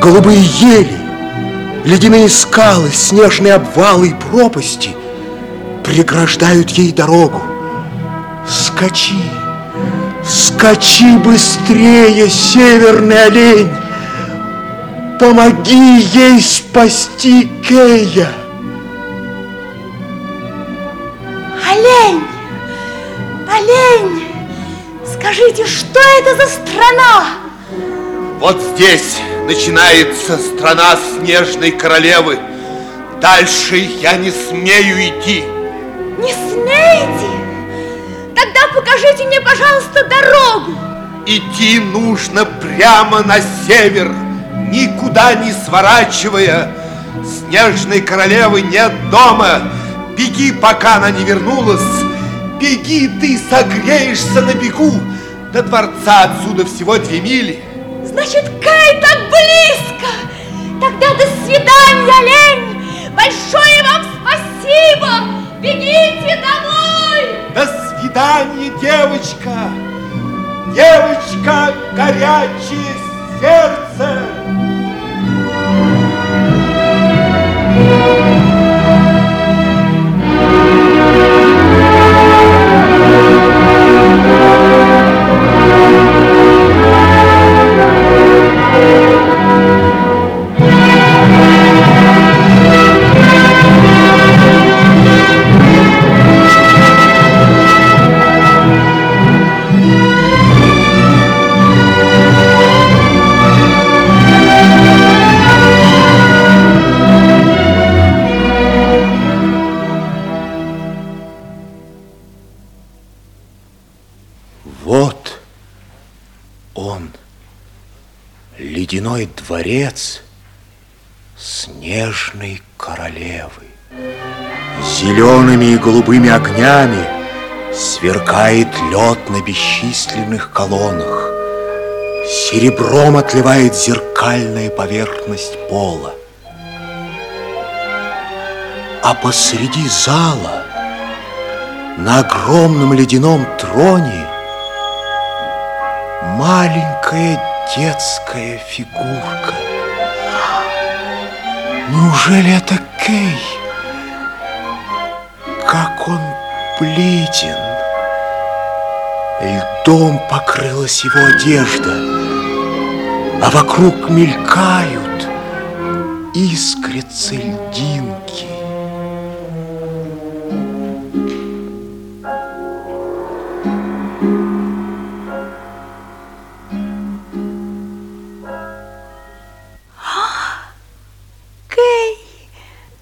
Голубые ели, ледяные скалы, снежные обвалы и пропасти преграждают ей дорогу. Скачи, скачи быстрее, северный олень! Помоги ей спасти Кея! Олень! Олень! Скажите, что это за страна? Вот здесь начинается страна снежной королевы. Дальше я не смею идти. Не смеете? Тогда покажите мне, пожалуйста, дорогу. Идти нужно прямо на север, никуда не сворачивая. Снежной королевы нет дома. Беги, пока она не вернулась. Беги, ты согреешься на бегу. До дворца отсюда всего две мили. Значит, Кай свидания, девочка. Девочка, горячее сердце. Дворец снежной королевы. Зелеными и голубыми огнями сверкает лед на бесчисленных колоннах. Серебром отливает зеркальная поверхность пола. А посреди зала на огромном ледяном троне маленькая детская фигурка. Неужели это Кей? Как он бледен. Льдом покрылась его одежда, а вокруг мелькают искрятся льдинки.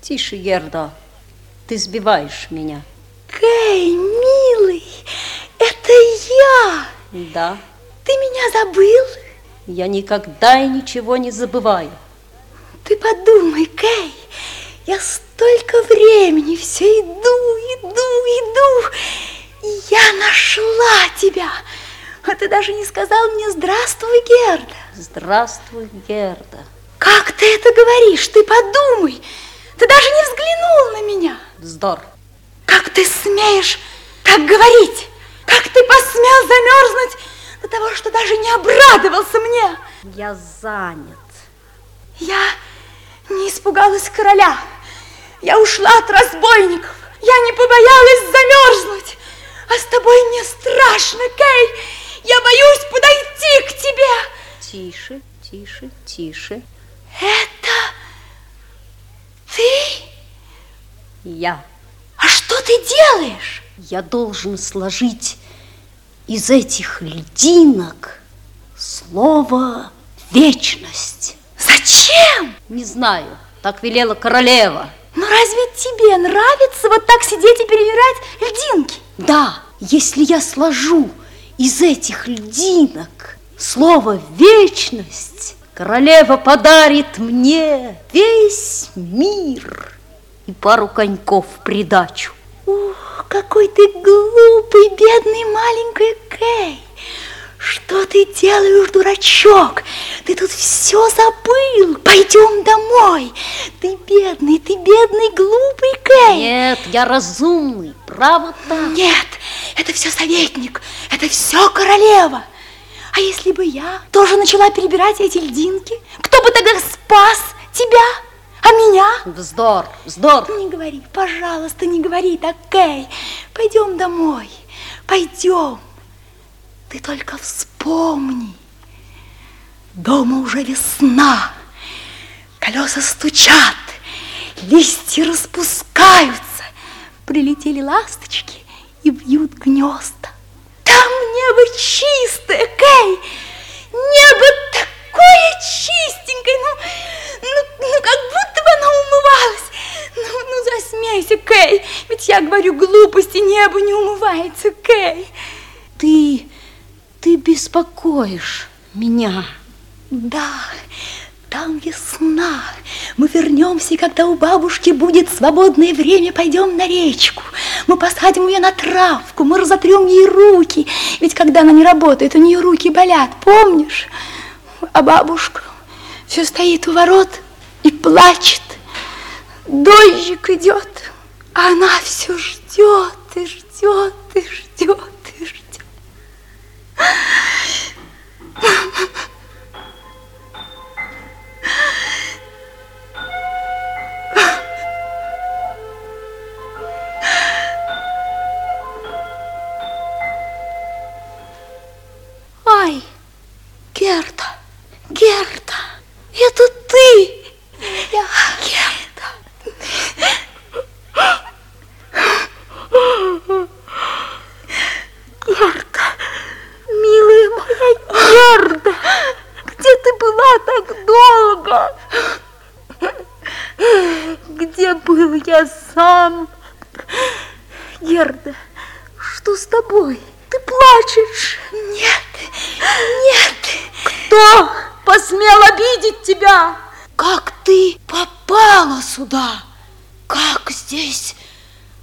Тише, Герда, ты сбиваешь меня. Кей, милый, это я. Да, Ты меня забыл? я никогда и ничего не забываю. Ты подумай, Кей, я столько времени все иду, иду, иду, и я нашла тебя. А ты даже не сказал мне «Здравствуй, Герда». Здравствуй, Герда. Как ты это говоришь? Ты подумай. Ты даже не взглянул на меня. Вздор. Как ты смеешь так говорить? Как ты посмел замерзнуть до того, что даже не обрадовался мне? Я занят. Я не испугалась короля. Я ушла от разбойников. Я не побоялась замерзнуть. А с тобой мне страшно, Кей. Я боюсь подойти к тебе. Тише, тише, тише. Это ты? Я. А что ты делаешь? Я должен сложить из этих льдинок слово «вечность». Зачем? Не знаю, так велела королева. Ну разве тебе нравится вот так сидеть и перебирать льдинки? Да, если я сложу из этих льдинок слово «вечность», королева подарит мне весь мир и пару коньков в придачу. Ух, какой ты глупый, бедный маленький Кей. Что ты делаешь, дурачок? Ты тут все забыл. Пойдем домой. Ты бедный, ты бедный, глупый Кей. Нет, я разумный, право так. Нет, это все советник, это все королева. А если бы я тоже начала перебирать эти льдинки, кто бы тогда спас тебя? А меня? Вздор, вздор. Не говори, пожалуйста, не говори так, Кей. Пойдем домой. Пойдем. Ты только вспомни. Дома уже весна. Колеса стучат, листья распускаются. Прилетели ласточки и бьют гнезда. Чистое, Кей! Небо такое чистенькое, ну, ну, ну как будто бы оно умывалось. Ну, ну засмейся, Кей, ведь я говорю глупости, небо не умывается, Кей. Ты, ты беспокоишь меня. Да, там весна. Мы вернемся, когда у бабушки будет свободное время, пойдем на речку. Мы посадим ее на травку, мы разотрем ей руки. Ведь когда она не работает, у нее руки болят, помнишь? А бабушка все стоит у ворот и плачет. Дождик идет, а она все ждет и ждет и ждет и ждет. Ай, это ты! Я... Герда. Герда, милая моя Герда, где ты была так долго? Где был я сам? Герда, что с тобой? Ты плачешь? Нет, нет. Кто посмел обидеть тебя? Как ты попала сюда? Как здесь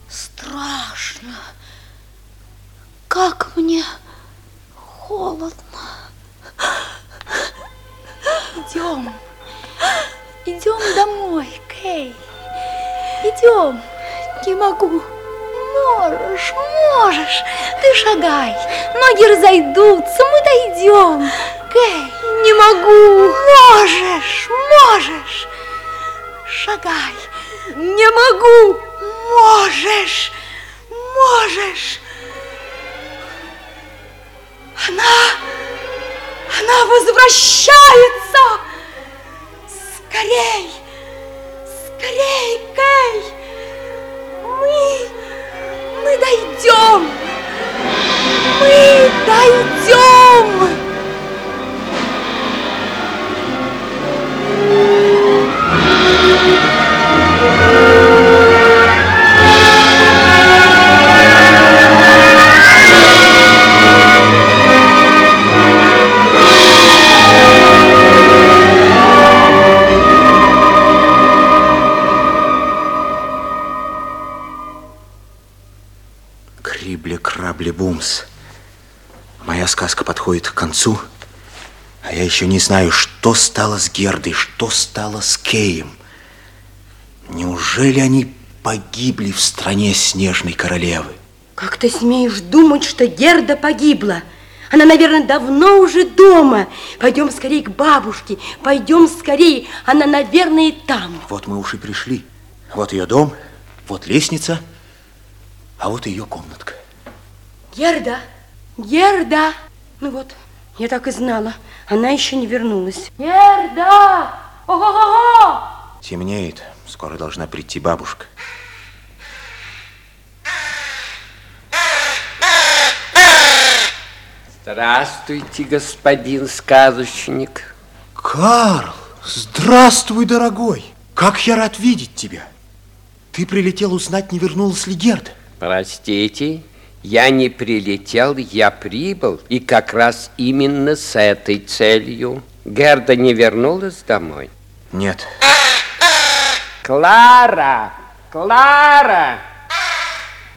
страшно. Как мне холодно. Идем. Идем домой, Кей. Идем. Не могу. Можешь, можешь. Ты шагай. Ноги разойдутся, мы дойдем. Кей. Не могу. Можешь, можешь. Шагай. Не могу. Можешь, можешь. Она, она возвращается. Скорей, скорей, Кей. Мы, мы дойдем. Мы дойдем. Крибли, крабли, бумс. Моя сказка подходит к концу, а я еще не знаю, что стало с Гердой, что стало с Кеем. Неужели они погибли в стране снежной королевы? Как ты смеешь думать, что Герда погибла? Она, наверное, давно уже дома. Пойдем скорее к бабушке. Пойдем скорее. Она, наверное, там. Вот мы уж и пришли. Вот ее дом, вот лестница, а вот ее комнатка. Герда, Герда. Ну вот, я так и знала. Она еще не вернулась. Герда! Ого-го-го! Темнеет, скоро должна прийти бабушка. Здравствуйте, господин сказочник. Карл, здравствуй, дорогой. Как я рад видеть тебя. Ты прилетел узнать, не вернулась ли Герда. Простите, я не прилетел, я прибыл, и как раз именно с этой целью. Герда не вернулась домой? Нет. Клара! Клара!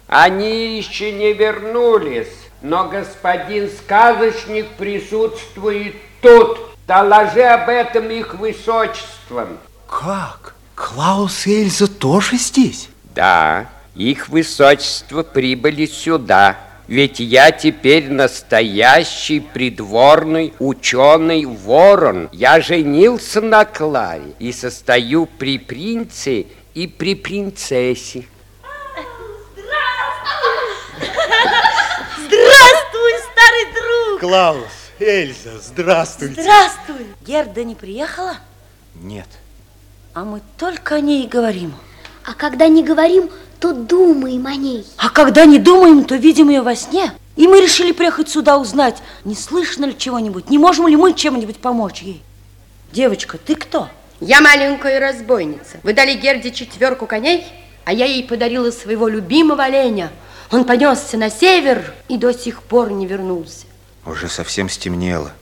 Они еще не вернулись, но господин сказочник присутствует тут. Доложи об этом их высочеством. Как? Клаус и Эльза тоже здесь? Да, их высочество прибыли сюда. Ведь я теперь настоящий придворный ученый ворон. Я женился на Кларе и состою при принце и при принцессе. Здравствуй! Клаус, Эльза, здравствуйте. Здравствуй. Герда не приехала? Нет. А мы только о ней и говорим. А когда не говорим, то думаем о ней. А когда не думаем, то видим ее во сне. И мы решили приехать сюда узнать, не слышно ли чего-нибудь, не можем ли мы чем-нибудь помочь ей. Девочка, ты кто? Я маленькая разбойница. Вы дали Герде четверку коней, а я ей подарила своего любимого оленя. Он понесся на север и до сих пор не вернулся. Уже совсем стемнело.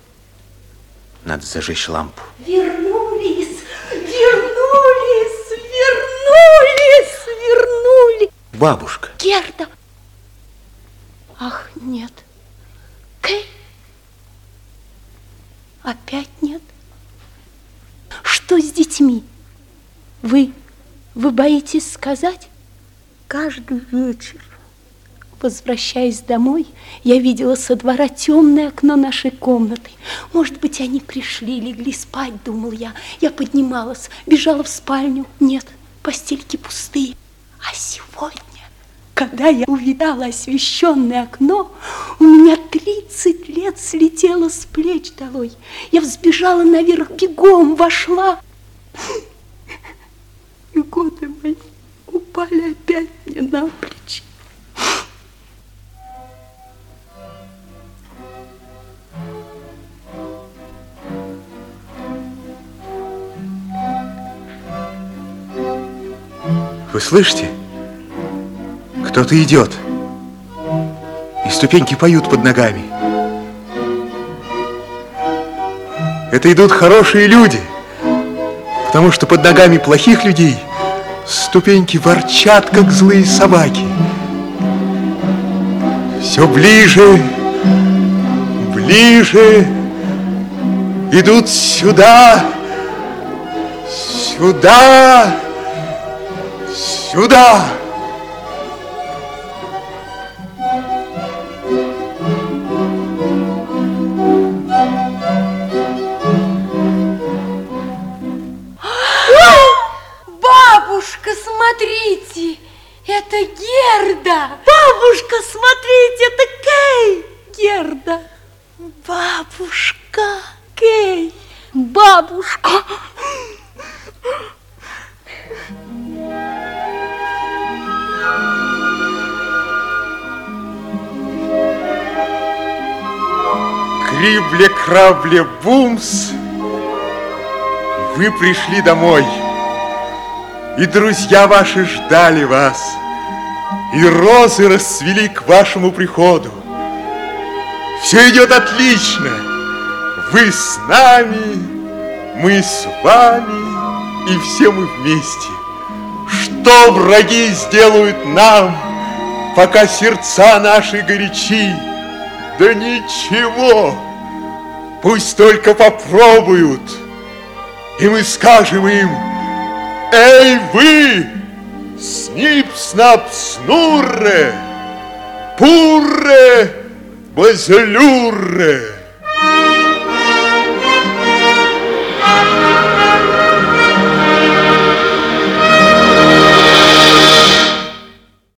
Надо зажечь лампу. Вернулись, Бабушка. Герда. Ах, нет. Кей. Опять нет. Что с детьми? Вы, вы боитесь сказать? Каждый вечер, Возвращаясь домой, я видела со двора темное окно нашей комнаты. Может быть, они пришли, легли спать, думал я. Я поднималась, бежала в спальню. Нет, постельки пустые. А сегодня, когда я увидала освещенное окно, у меня 30 лет слетело с плеч долой. Я взбежала наверх, бегом вошла. И годы мои упали опять мне на плечи. Вы слышите? Кто-то идет. И ступеньки поют под ногами. Это идут хорошие люди. Потому что под ногами плохих людей ступеньки ворчат, как злые собаки. Все ближе, ближе идут сюда, сюда, сюда. Крибле-крабле-бумс, вы пришли домой, и друзья ваши ждали вас, и розы расцвели к вашему приходу. Все идет отлично, вы с нами, мы с вами, и все мы вместе. Что враги сделают нам, пока сердца наши горячи? Да ничего, пусть только попробуют, и мы скажем им, Эй, вы, снип-снап-снурре, пурре, базелюрре.